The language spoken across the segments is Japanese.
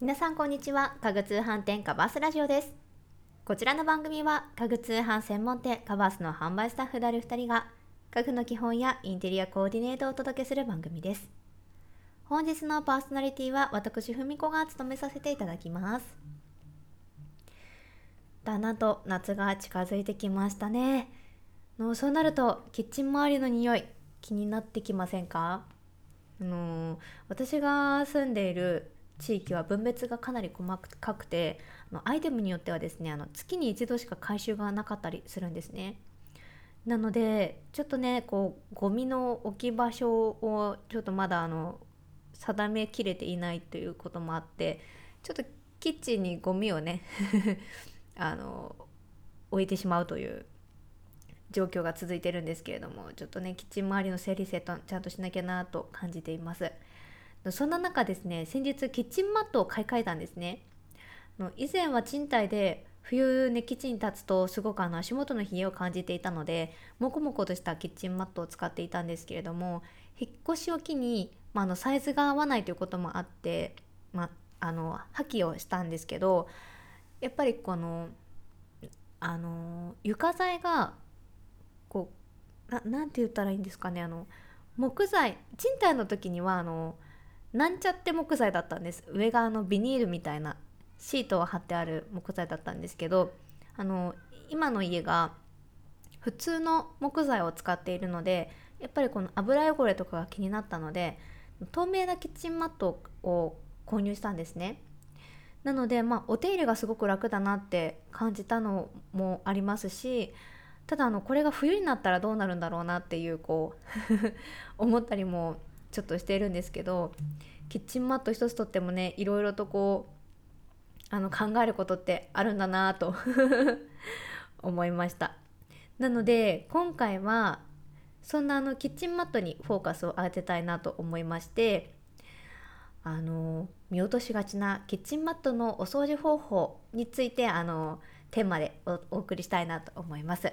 皆さんこんにちは。家具通販店カバースラジオです。こちらの番組は家具通販専門店カバースの販売スタッフである2人が家具の基本やインテリアコーディネートをお届けする番組です。本日のパーソナリティは私ふみこが務めさせていただきます。だんだんと夏が近づいてきましたね。のそうなるとキッチン周りの匂い気になってきませんか？あの私が住んでいる地域は分別がかなり細かくてアイテムによってはですねあの月に一度しか回収がなかったりするんですね。なのでちょっとねこうゴミの置き場所をちょっとまだあの定めきれていないということもあってちょっとキッチンにゴミをね あの置いてしまうという状況が続いてるんですけれどもちょっとねキッチン周りの整理整頓ちゃんとしなきゃなと感じています。そんな中ですね先日キッチンマットを買い替えたんですね。以前は賃貸で冬ねキッチンに立つとすごくあの足元の冷えを感じていたのでもこもことしたキッチンマットを使っていたんですけれども引っ越しを機に、まあ、のサイズが合わないということもあって、まあ、の破棄をしたんですけどやっぱりこのあの床材がこうなんて言ったらいいんですかねあの木材賃貸の時にはあのなんちゃって木材だったんです。上があのビニールみたいなシートを貼ってある木材だったんですけどあの今の家が普通の木材を使っているのでやっぱりこの油汚れとかが気になったので透明なキッチンマットを購入したんですね。なのでまあお手入れがすごく楽だなって感じたのもありますしただあのこれが冬になったらどうなるんだろうなっていうこう 思ったりもちょっとしているんですけどキッチンマット一つとってもねいろいろとこうあの考えることってあるんだなと 思いました。なので今回はそんなあのキッチンマットにフォーカスを当てたいなと思いましてあの見落としがちなキッチンマットのお掃除方法についてあのテーマでお送りしたいなと思います。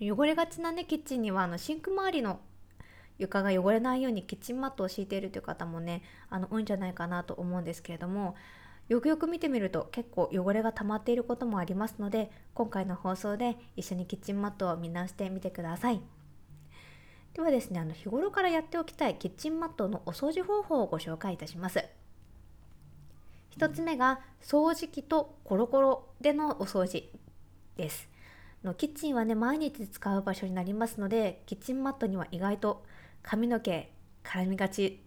汚れがちなねキッチンにはあのシンク周りの床が汚れないようにキッチンマットを敷いているという方もねあの多いんじゃないかなと思うんですけれどもよくよく見てみると結構汚れが溜まっていることもありますので今回の放送で一緒にキッチンマットを見直してみてください。ではですねあの日頃からやっておきたいキッチンマットのお掃除方法をご紹介いたします。1つ目が掃除機とコロコロでのお掃除です。のキッチンはね毎日使う場所になりますのでキッチンマットには意外と髪の毛絡みがち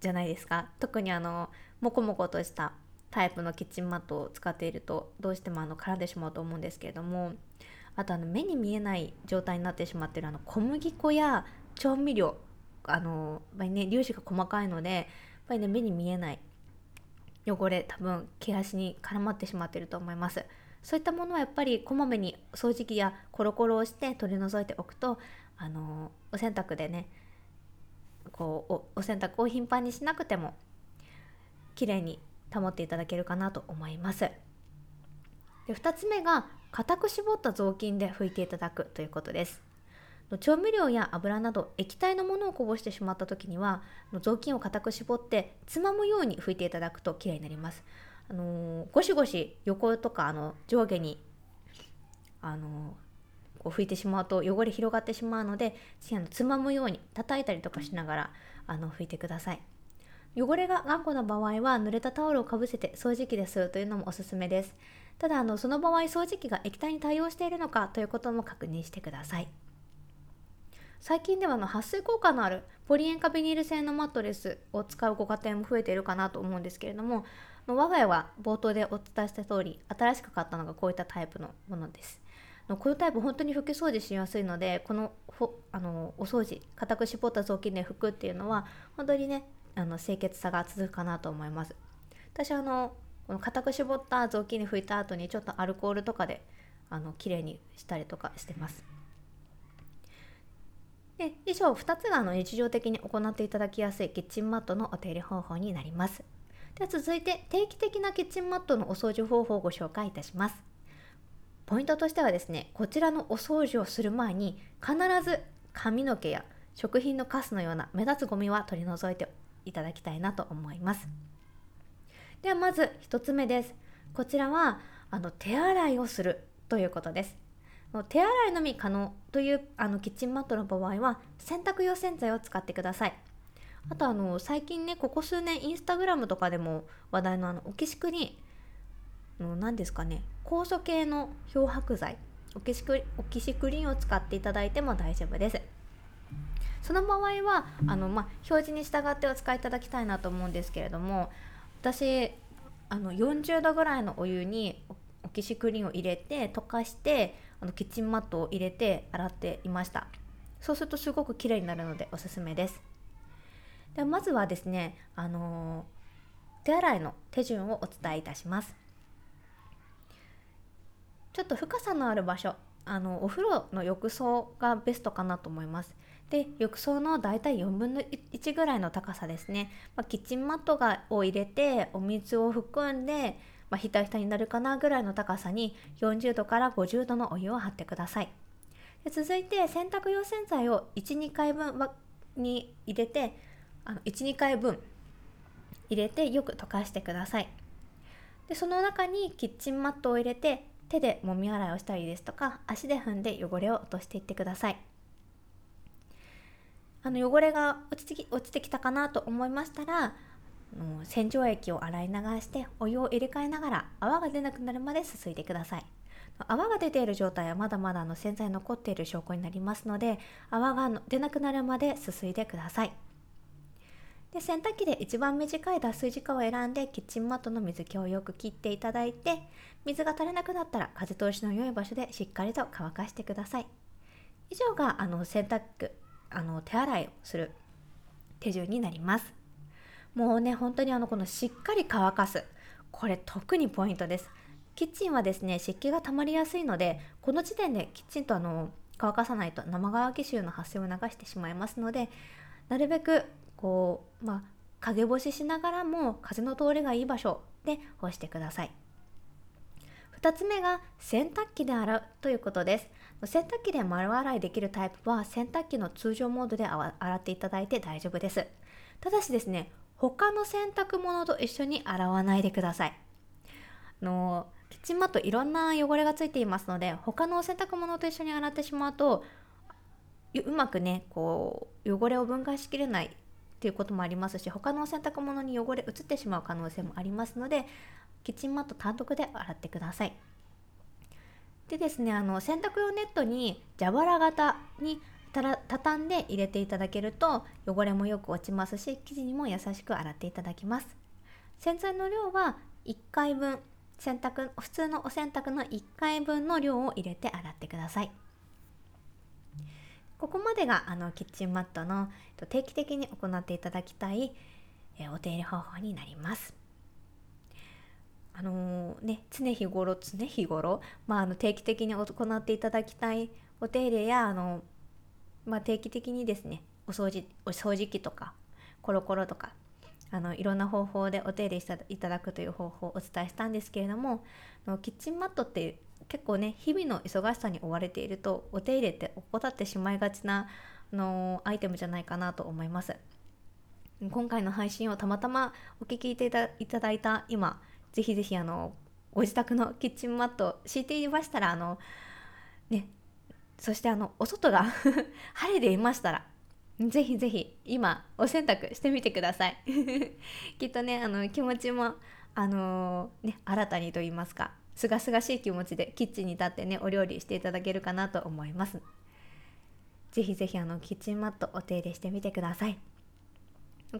じゃないですか。特にあのモコモコとしたタイプのキッチンマットを使っているとどうしてもあの絡んでしまうと思うんですけれどもあとあの目に見えない状態になってしまってるあの小麦粉や調味料あのやっぱりね粒子が細かいのでやっぱりね目に見えない汚れ多分毛足に絡まってしまってると思います。そういったものはやっぱりこまめに掃除機やコロコロをして取り除いておくとあのお洗濯でねこうお洗濯を頻繁にしなくても綺麗に保っていただけるかなと思います。で2つ目が固く絞った雑巾で拭いていただくということです。調味料や油など液体のものをこぼしてしまった時には雑巾を固く絞ってつまむように拭いていただくと綺麗になります。あのー、ゴシゴシ横とかあの上下にあのこう拭いてしまうと汚れ広がってしまうのであのつまむように叩いたりとかしながらあの拭いてください。汚れが頑固な場合は濡れたタオルをかぶせて掃除機で吸うというのもおすすめです。ただあのその場合掃除機が液体に対応しているのかということも確認してください。最近ではの撥水効果のあるポリ塩化ビニール製のマットレスを使うご家庭も増えているかなと思うんですけれども我が家は冒頭でお伝えした通り新しく買ったのがこういったタイプのものです。のこのタイプ本当に拭き掃除しやすいのでこのあのお掃除固く絞った雑巾で拭くっていうのは本当にねあの清潔さが続くかなと思います。私あのこの固く絞った雑巾に拭いた後にちょっとアルコールとかであの綺麗にしたりとかしてます。で以上2つがあの日常的に行っていただきやすいキッチンマットのお手入れ方法になります。では続いて定期的なキッチンマットのお掃除方法をご紹介いたします。ポイントとしてはですねこちらのお掃除をする前に必ず髪の毛や食品のカスのような目立つゴミは取り除いていただきたいなと思います。ではまず1つ目です。こちらはあの手洗いをするということです。手洗いのみ可能というあのキッチンマットの場合は洗濯用洗剤を使ってください。あとあの最近ねここ数年インスタグラムとかでも話題のあのオキシクリンの何ですかね酵素系の漂白剤オキシクオキシクリンを使っていただいても大丈夫です。その場合はあの、まあ、表示に従ってお使いいただきたいなと思うんですけれども私あの40度ぐらいのお湯にオキシクリンを入れて溶かしてあのキッチンマットを入れて洗っていました。そうするとすごく綺麗になるのでおすすめです。ではまずはですねあの手洗いの手順をお伝えいたします。ちょっと深さのある場所あのお風呂の浴槽がベストかなと思います。で浴槽のだいたい4分の1ぐらいの高さですね、まあ、キッチンマットがを入れてお水を含んで、まあ、ひたひたになるかなぐらいの高さに40度から50度のお湯を張ってください。で続いて洗濯用洗剤を12回分に入れて12回分入れてよく溶かしてください。でその中にキッチンマットを入れて手でもみ洗いをしたりですとか足で踏んで汚れを落としていってください。あの汚れが落ちてき落ちてきたかなと思いましたら洗浄液を洗い流してお湯を入れ替えながら泡が出なくなるまですすいでください。泡が出ている状態はまだまだの洗剤残っている証拠になりますので泡が出なくなるまですすいでください。で洗濯機で一番短い脱水時間を選んでキッチンマットの水気をよく切っていただいて水が垂れなくなったら風通しの良い場所でしっかりと乾かしてください。以上があの洗濯あの手洗いをする手順になります。もうね本当にあのこのしっかり乾かすこれ特にポイントです。キッチンはですね湿気が溜まりやすいのでこの時点できちんとあの乾かさないと生乾き臭の発生を流してしまいますのでなるべくこうまあ陰干ししながらも風の通りがいい場所で干してください。2つ目が洗濯機で洗うということです。洗濯機で丸洗いできるタイプは洗濯機の通常モードで洗っていただいて大丈夫です。ただしですね他の洗濯物と一緒に洗わないでください。あのキッチンマットいろんな汚れがついていますので他の洗濯物と一緒に洗ってしまうとうまくねこう汚れを分解しきれないっていうこともありますし他の洗濯物に汚れ移ってしまう可能性もありますのでキッチンマット単独で洗ってください。でですねあの洗濯用ネットに蛇腹型に畳んで入れていただけると汚れもよく落ちますし生地にも優しく洗っていただきます。洗剤の量は1回分洗濯普通のお洗濯の1回分の量を入れて洗ってください。ここまでがあのキッチンマットの定期的に行っていただきたいお手入れ方法になります。あのー、ね、常日頃常日頃、まあ、あの定期的に行っていただきたいお手入れやあの、まあ、定期的にですねお掃除お掃除機とかコロコロとかあのいろんな方法でお手入れしていただくという方法をお伝えしたんですけれどもキッチンマットって結構ね日々の忙しさに追われているとお手入れって怠ってしまいがちなのアイテムじゃないかなと思います。今回の配信をたまたまお聞きいただいた今ぜひぜひあのご自宅のキッチンマット敷いていましたらあのねそしてあのお外が 晴れていましたらぜひぜひ今お洗濯してみてください。きっとねあの気持ちもあのー、ね新たにと言いますかすがすがしい気持ちでキッチンに立ってねお料理していただけるかなと思います。ぜひぜひあのキッチンマットお手入れしてみてください。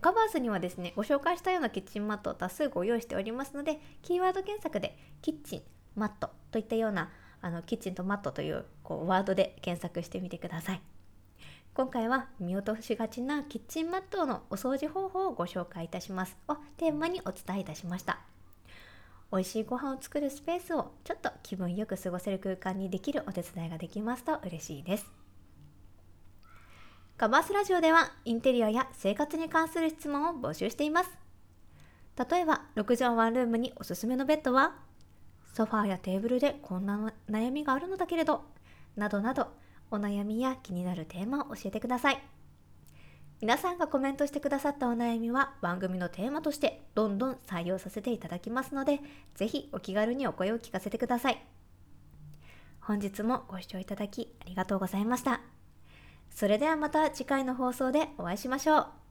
カバースにはですねご紹介したようなキッチンマットを多数ご用意しておりますのでキーワード検索でキッチンマットといったようなあのキッチンとマットというこうワードで検索してみてください。今回は見落としがちなキッチンマットのお掃除方法をご紹介いたします。をテーマにお伝えいたしました。美味しいご飯を作るスペースをちょっと気分よく過ごせる空間にできるお手伝いができますと嬉しいですカバースラジオではインテリアや生活に関する質問を募集しています。例えば、6畳ワンルームにおすすめのベッドはソファーやテーブルでこんな悩みがあるのだけれど、などなど、お悩みや気になるテーマを教えてください。皆さんがコメントしてくださったお悩みは番組のテーマとしてどんどん採用させていただきますので、ぜひお気軽にお声を聞かせてください。本日もご視聴いただきありがとうございました。それではまた次回の放送でお会いしましょう。